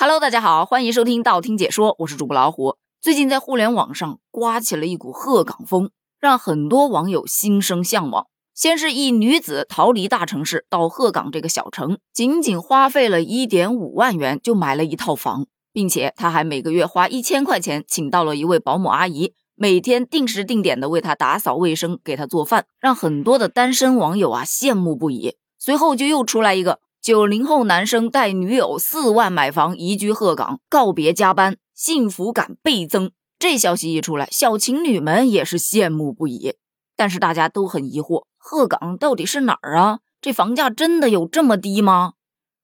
Hello，大家好，欢迎收听道听解说，我是主播老虎。最近在互联网上刮起了一股鹤岗风，让很多网友心生向往。先是一女子逃离大城市到鹤岗这个小城，仅仅花费了一点五万元就买了一套房，并且她还每个月花一千块钱请到了一位保姆阿姨，每天定时定点的为她打扫卫生，给她做饭，让很多的单身网友啊羡慕不已。随后就又出来一个。九零后男生带女友四万买房移居鹤岗，告别加班，幸福感倍增。这消息一出来，小情侣们也是羡慕不已。但是大家都很疑惑，鹤岗到底是哪儿啊？这房价真的有这么低吗？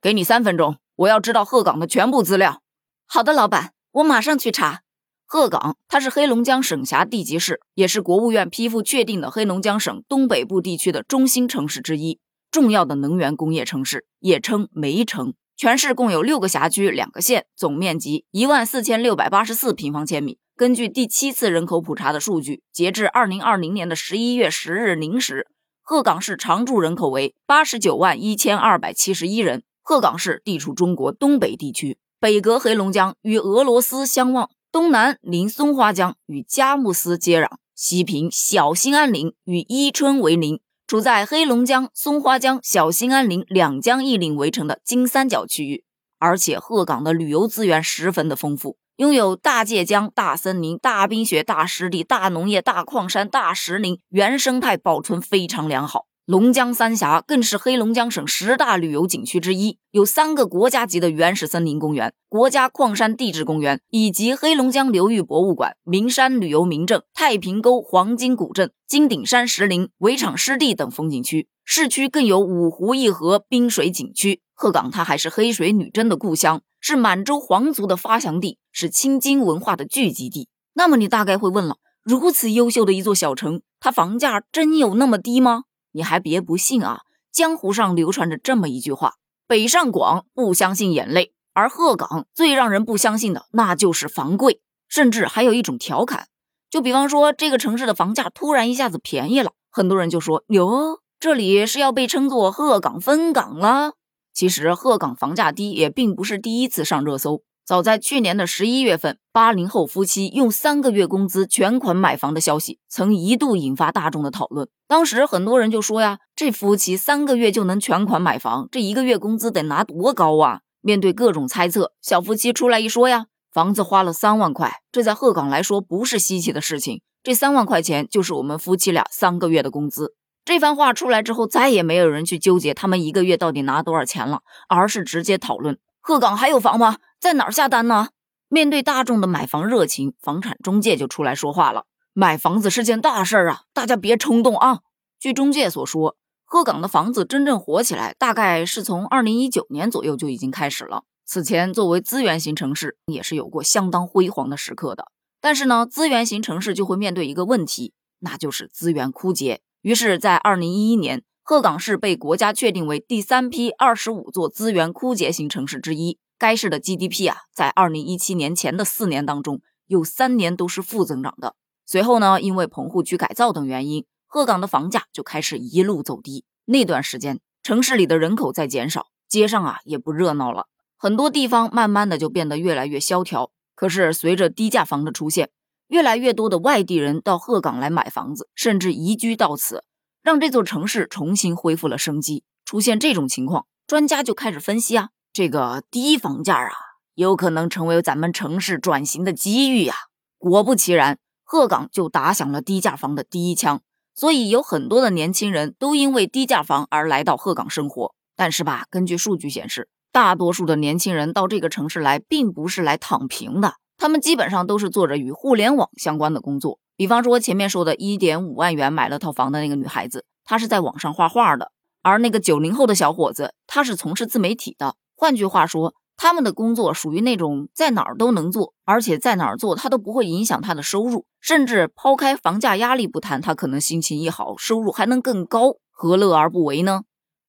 给你三分钟，我要知道鹤岗的全部资料。好的，老板，我马上去查。鹤岗，它是黑龙江省辖地级市，也是国务院批复确定的黑龙江省东北部地区的中心城市之一。重要的能源工业城市，也称煤城。全市共有六个辖区、两个县，总面积一万四千六百八十四平方千米。根据第七次人口普查的数据，截至二零二零年的十一月十日零时，鹤岗市常住人口为八十九万一千二百七十一人。鹤岗市地处中国东北地区，北隔黑龙江与俄罗斯相望，东南临松花江与佳木斯接壤，西平小兴安岭与伊春为邻。处在黑龙江、松花江、小兴安岭两江一岭围成的金三角区域，而且鹤岗的旅游资源十分的丰富，拥有大界江、大森林、大冰雪、大湿地、大农业、大矿山、大石林，原生态保存非常良好。龙江三峡更是黑龙江省十大旅游景区之一，有三个国家级的原始森林公园、国家矿山地质公园，以及黑龙江流域博物馆、名山旅游名镇太平沟黄金古镇、金顶山石林、围场湿地等风景区。市区更有五湖一河滨水景区。鹤岗它还是黑水女真的故乡，是满洲皇族的发祥地，是青金文化的聚集地。那么你大概会问了：如此优秀的一座小城，它房价真有那么低吗？你还别不信啊！江湖上流传着这么一句话：北上广不相信眼泪，而鹤岗最让人不相信的，那就是房贵。甚至还有一种调侃，就比方说这个城市的房价突然一下子便宜了，很多人就说：哟，这里是要被称作鹤岗分港了。其实鹤岗房价低也并不是第一次上热搜。早在去年的十一月份，八零后夫妻用三个月工资全款买房的消息，曾一度引发大众的讨论。当时很多人就说呀，这夫妻三个月就能全款买房，这一个月工资得拿多高啊？面对各种猜测，小夫妻出来一说呀，房子花了三万块，这在鹤岗来说不是稀奇的事情。这三万块钱就是我们夫妻俩三个月的工资。这番话出来之后，再也没有人去纠结他们一个月到底拿多少钱了，而是直接讨论鹤岗还有房吗？在哪儿下单呢？面对大众的买房热情，房产中介就出来说话了：“买房子是件大事儿啊，大家别冲动啊。”据中介所说，鹤岗的房子真正火起来，大概是从二零一九年左右就已经开始了。此前，作为资源型城市，也是有过相当辉煌的时刻的。但是呢，资源型城市就会面对一个问题，那就是资源枯竭。于是，在二零一一年，鹤岗市被国家确定为第三批二十五座资源枯竭型城市之一。该市的 GDP 啊，在二零一七年前的四年当中，有三年都是负增长的。随后呢，因为棚户区改造等原因，鹤岗的房价就开始一路走低。那段时间，城市里的人口在减少，街上啊也不热闹了，很多地方慢慢的就变得越来越萧条。可是随着低价房的出现，越来越多的外地人到鹤岗来买房子，甚至移居到此，让这座城市重新恢复了生机。出现这种情况，专家就开始分析啊。这个低房价啊，有可能成为咱们城市转型的机遇呀！果不其然，鹤岗就打响了低价房的第一枪。所以有很多的年轻人都因为低价房而来到鹤岗生活。但是吧，根据数据显示，大多数的年轻人到这个城市来，并不是来躺平的，他们基本上都是做着与互联网相关的工作。比方说前面说的一点五万元买了套房的那个女孩子，她是在网上画画的；而那个九零后的小伙子，他是从事自媒体的。换句话说，他们的工作属于那种在哪儿都能做，而且在哪儿做他都不会影响他的收入，甚至抛开房价压力不谈，他可能心情一好，收入还能更高，何乐而不为呢？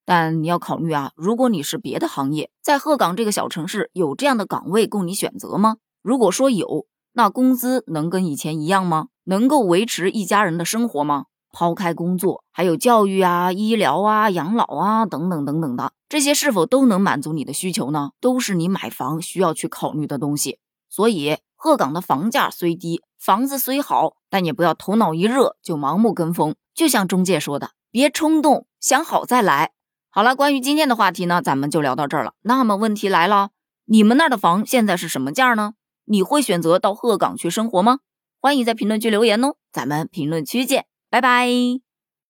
但你要考虑啊，如果你是别的行业，在鹤岗这个小城市有这样的岗位供你选择吗？如果说有，那工资能跟以前一样吗？能够维持一家人的生活吗？抛开工作，还有教育啊、医疗啊、养老啊等等等等的，这些是否都能满足你的需求呢？都是你买房需要去考虑的东西。所以，鹤岗的房价虽低，房子虽好，但也不要头脑一热就盲目跟风。就像中介说的，别冲动，想好再来。好了，关于今天的话题呢，咱们就聊到这儿了。那么问题来了，你们那儿的房现在是什么价呢？你会选择到鹤岗去生活吗？欢迎在评论区留言哦，咱们评论区见。拜拜。